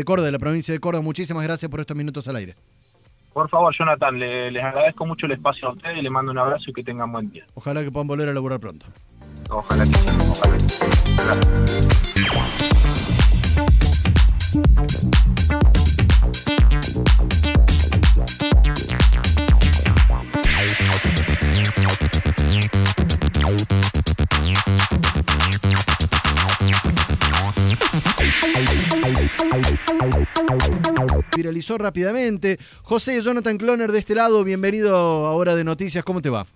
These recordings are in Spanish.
de Córdoba, de la provincia de Córdoba. Muchísimas gracias por estos minutos al aire. Por favor, Jonathan, les agradezco mucho el espacio a ustedes, les mando un abrazo y que tengan buen día. Ojalá que puedan volver a laburar pronto. Ojalá que sí, ojalá que sí. Viralizó rápidamente. José Jonathan Cloner de este lado, bienvenido a Hora de Noticias, ¿cómo te va?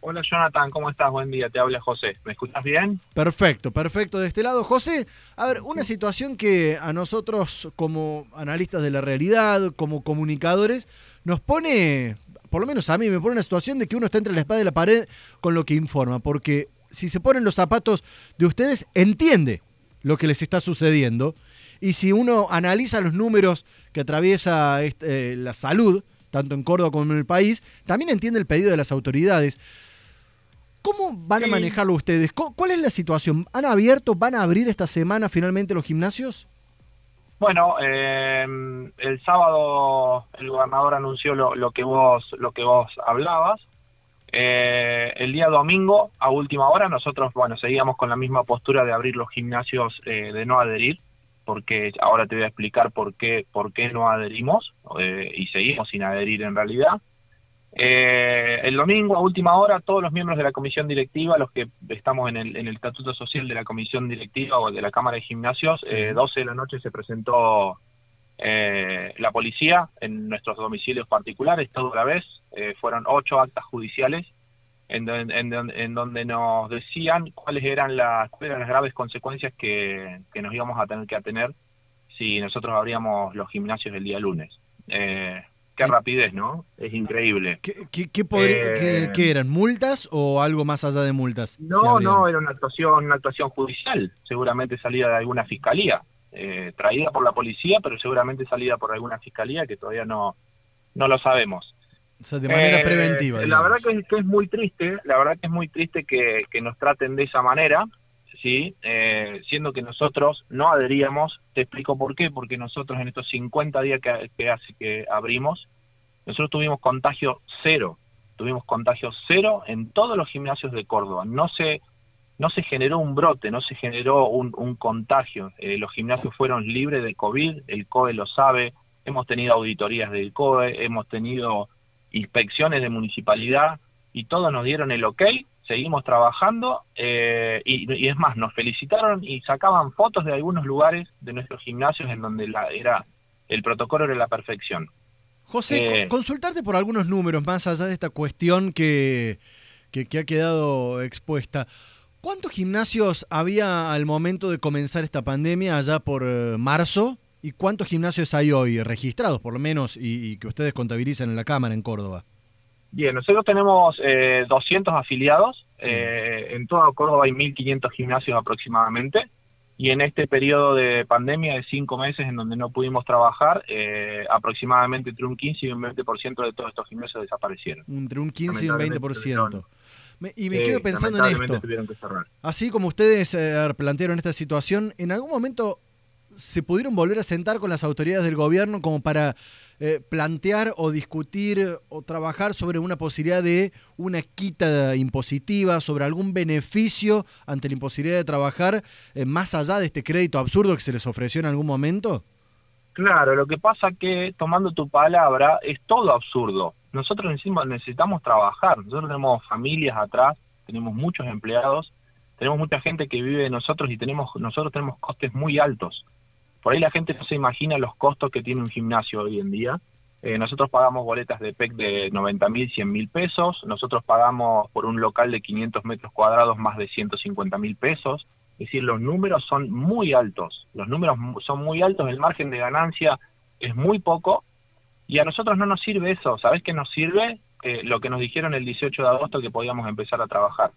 Hola Jonathan, ¿cómo estás? Buen día, te habla José. ¿Me escuchas bien? Perfecto, perfecto de este lado. José, a ver, una situación que a nosotros como analistas de la realidad, como comunicadores, nos pone, por lo menos a mí, me pone una situación de que uno está entre la espada y la pared con lo que informa, porque si se ponen los zapatos de ustedes, entiende lo que les está sucediendo. Y si uno analiza los números que atraviesa este, la salud, tanto en Córdoba como en el país, también entiende el pedido de las autoridades. ¿Cómo van a manejarlo ustedes? ¿Cuál es la situación? ¿Han abierto, van a abrir esta semana finalmente los gimnasios? Bueno, eh, el sábado el gobernador anunció lo, que vos lo que vos hablabas. Eh, el día domingo, a última hora, nosotros bueno seguíamos con la misma postura de abrir los gimnasios, eh, de no adherir porque ahora te voy a explicar por qué, por qué no adherimos eh, y seguimos sin adherir en realidad. Eh, el domingo a última hora todos los miembros de la comisión directiva, los que estamos en el, en el estatuto social de la comisión directiva o de la Cámara de Gimnasios, 12 eh, de la noche se presentó la policía en nuestros domicilios particulares, todo a la vez, fueron ocho actas judiciales en, donde nos decían cuáles eran las, las graves consecuencias que, nos íbamos a tener que atener si nosotros abríamos los gimnasios el día lunes. Eh, qué rapidez, ¿no? Es increíble. ¿Qué, qué, eh, eran? ¿Multas o algo más allá de multas? No, no, era una actuación, una actuación judicial, seguramente salida de alguna fiscalía, eh, traída por la policía, pero seguramente salida por alguna fiscalía que todavía no, no lo sabemos de manera eh, preventiva. La verdad que es, muy triste, la verdad que es muy triste que, nos traten de esa manera, ¿sí? Eh, siendo que nosotros no adheríamos, te explico por qué, porque nosotros en estos 50 días que, hace que abrimos, nosotros tuvimos contagio cero, tuvimos contagio cero en todos los gimnasios de Córdoba, no se, no se generó un brote, no se generó un, contagio, eh, los gimnasios fueron libres de COVID, el COE lo sabe, hemos tenido auditorías del COE, hemos tenido inspecciones de municipalidad y todos nos dieron el ok, seguimos trabajando eh, y, es más, nos felicitaron y sacaban fotos de algunos lugares de nuestros gimnasios en donde la, era el protocolo era la perfección. José, eh, consultarte por algunos números más allá de esta cuestión que, que, que ha quedado expuesta. ¿Cuántos gimnasios había al momento de comenzar esta pandemia allá por eh, marzo? ¿Y cuántos gimnasios hay hoy registrados, por lo menos, y, que ustedes contabilizan en la Cámara en Córdoba? Bien, nosotros tenemos eh, 200 afiliados. Eh, en todo Córdoba hay 1.500 gimnasios aproximadamente. Y en este periodo de pandemia de cinco meses en donde no pudimos trabajar, eh, aproximadamente entre un 15 y un 20% de todos estos gimnasios desaparecieron. Entre un 15 y un 20%. y me quedo pensando en esto. Así como ustedes eh, plantearon esta situación, ¿en algún momento se pudieron volver a sentar con las autoridades del gobierno como para eh, plantear o discutir o trabajar sobre una posibilidad de una quita impositiva, sobre algún beneficio ante la imposibilidad de trabajar eh, más allá de este crédito absurdo que se les ofreció en algún momento? Claro, lo que pasa que tomando tu palabra es todo absurdo. Nosotros necesitamos trabajar, nosotros tenemos familias atrás, tenemos muchos empleados, tenemos mucha gente que vive de nosotros y tenemos nosotros tenemos costes muy altos. Por ahí la gente no se imagina los costos que tiene un gimnasio hoy en día. Eh, nosotros pagamos boletas de PEC de 90 mil, 100 mil pesos. Nosotros pagamos por un local de 500 metros cuadrados más de 150 mil pesos. Es decir, los números son muy altos. Los números son muy altos, el margen de ganancia es muy poco. Y a nosotros no nos sirve eso. ¿Sabes qué nos sirve? Eh, lo que nos dijeron el 18 de agosto que podíamos empezar a trabajar.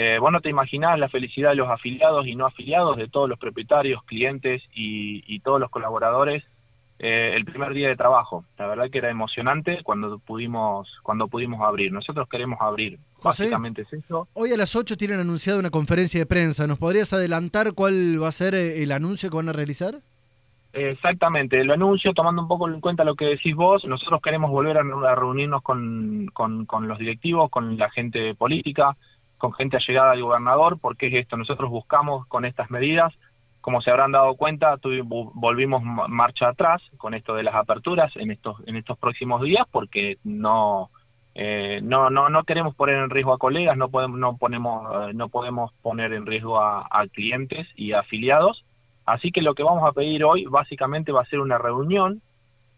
Eh, vos no te imaginás la felicidad de los afiliados y no afiliados, de todos los propietarios, clientes y, todos los colaboradores eh, el primer día de trabajo. La verdad que era emocionante cuando pudimos cuando pudimos abrir. Nosotros queremos abrir. Básicamente es eso. Hoy a las 8 tienen anunciado una conferencia de prensa. ¿Nos podrías adelantar cuál va a ser eh, el anuncio que van a realizar? Exactamente, lo anuncio tomando un poco en cuenta lo que decís vos. Nosotros queremos volver a, reunirnos con, con, los directivos, con la gente política, con gente allegada al gobernador, porque es esto, nosotros buscamos con estas medidas, como se habrán dado cuenta, volvimos marcha atrás con esto de las aperturas en estos, en estos próximos días, porque no, eh, no, no, no queremos poner en riesgo a colegas, no podemos, no ponemos, eh, no podemos poner en riesgo a clientes y afiliados. Así que lo que vamos a pedir hoy básicamente va a ser una reunión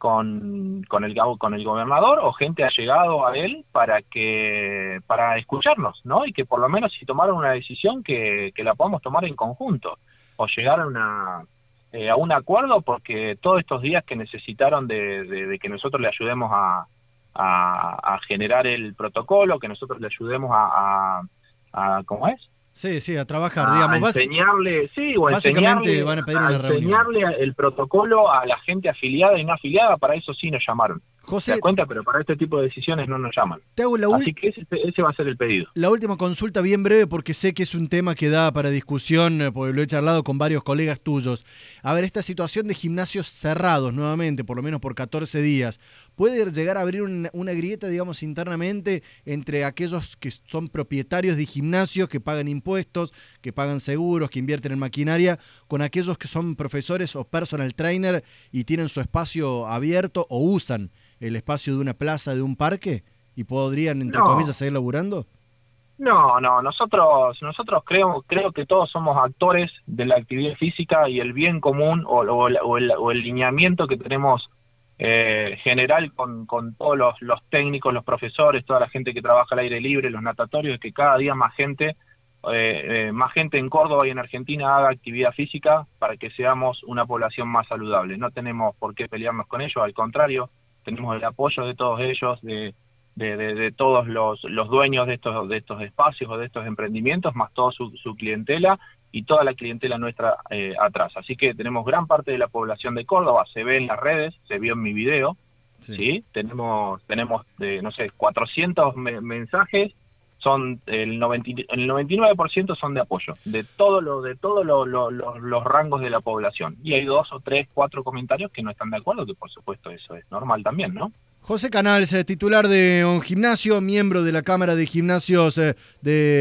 con, con, el, con el gobernador o gente ha llegado a él para que para escucharnos, ¿no? Y que por lo menos si tomaron una decisión que, que la podamos tomar en conjunto o llegar a una eh, a un acuerdo porque todos estos días que necesitaron de, de, que nosotros le ayudemos a, a, generar el protocolo, que nosotros le ayudemos a, a, a ¿cómo es? Sí, sí, a trabajar, digamos. enseñarle, sí, o básicamente van a pedir una enseñarle el protocolo a la gente afiliada y no afiliada, para eso sí nos llamaron. José, ¿Te cuenta? Pero para este tipo de decisiones no nos llaman. Te hago la Así que ese, va a ser el pedido. La última consulta bien breve porque sé que es un tema que da para discusión, eh, porque lo he charlado con varios colegas tuyos. A ver, esta situación de gimnasios cerrados nuevamente, por lo menos por 14 días, ¿puede llegar a abrir una, una grieta, digamos, internamente entre aquellos que son propietarios de gimnasios, que pagan impuestos, que pagan seguros, que invierten en maquinaria, con aquellos que son profesores o personal trainer y tienen su espacio abierto o usan el espacio de una plaza, de un parque, y podrían, entre comillas, seguir laburando? No, no, nosotros, nosotros creo, creo que todos somos actores de la actividad física y el bien común o, o, el, lineamiento que tenemos eh, general con, con todos los, los, técnicos, los profesores, toda la gente que trabaja al aire libre, los natatorios, es que cada día más gente, eh, eh, más gente en Córdoba y en Argentina haga actividad física para que seamos una población más saludable. No tenemos por qué pelearnos con ellos, al contrario, tenemos el apoyo de todos ellos, de, de, todos los, los, dueños de estos, de estos espacios o de estos emprendimientos, más toda su, clientela y toda la clientela nuestra eh, atrás. Así que tenemos gran parte de la población de Córdoba, se ve en las redes, se vio en mi video, ¿sí? Tenemos, tenemos eh, no sé, 400 mensajes son el, 90, el 99% son de apoyo de todo lo de todos lo, los rangos de la población. Y hay dos o tres cuatro comentarios que no están de acuerdo que por supuesto eso es normal también no José Canals, titular de un gimnasio, miembro de la Cámara de Gimnasios eh, de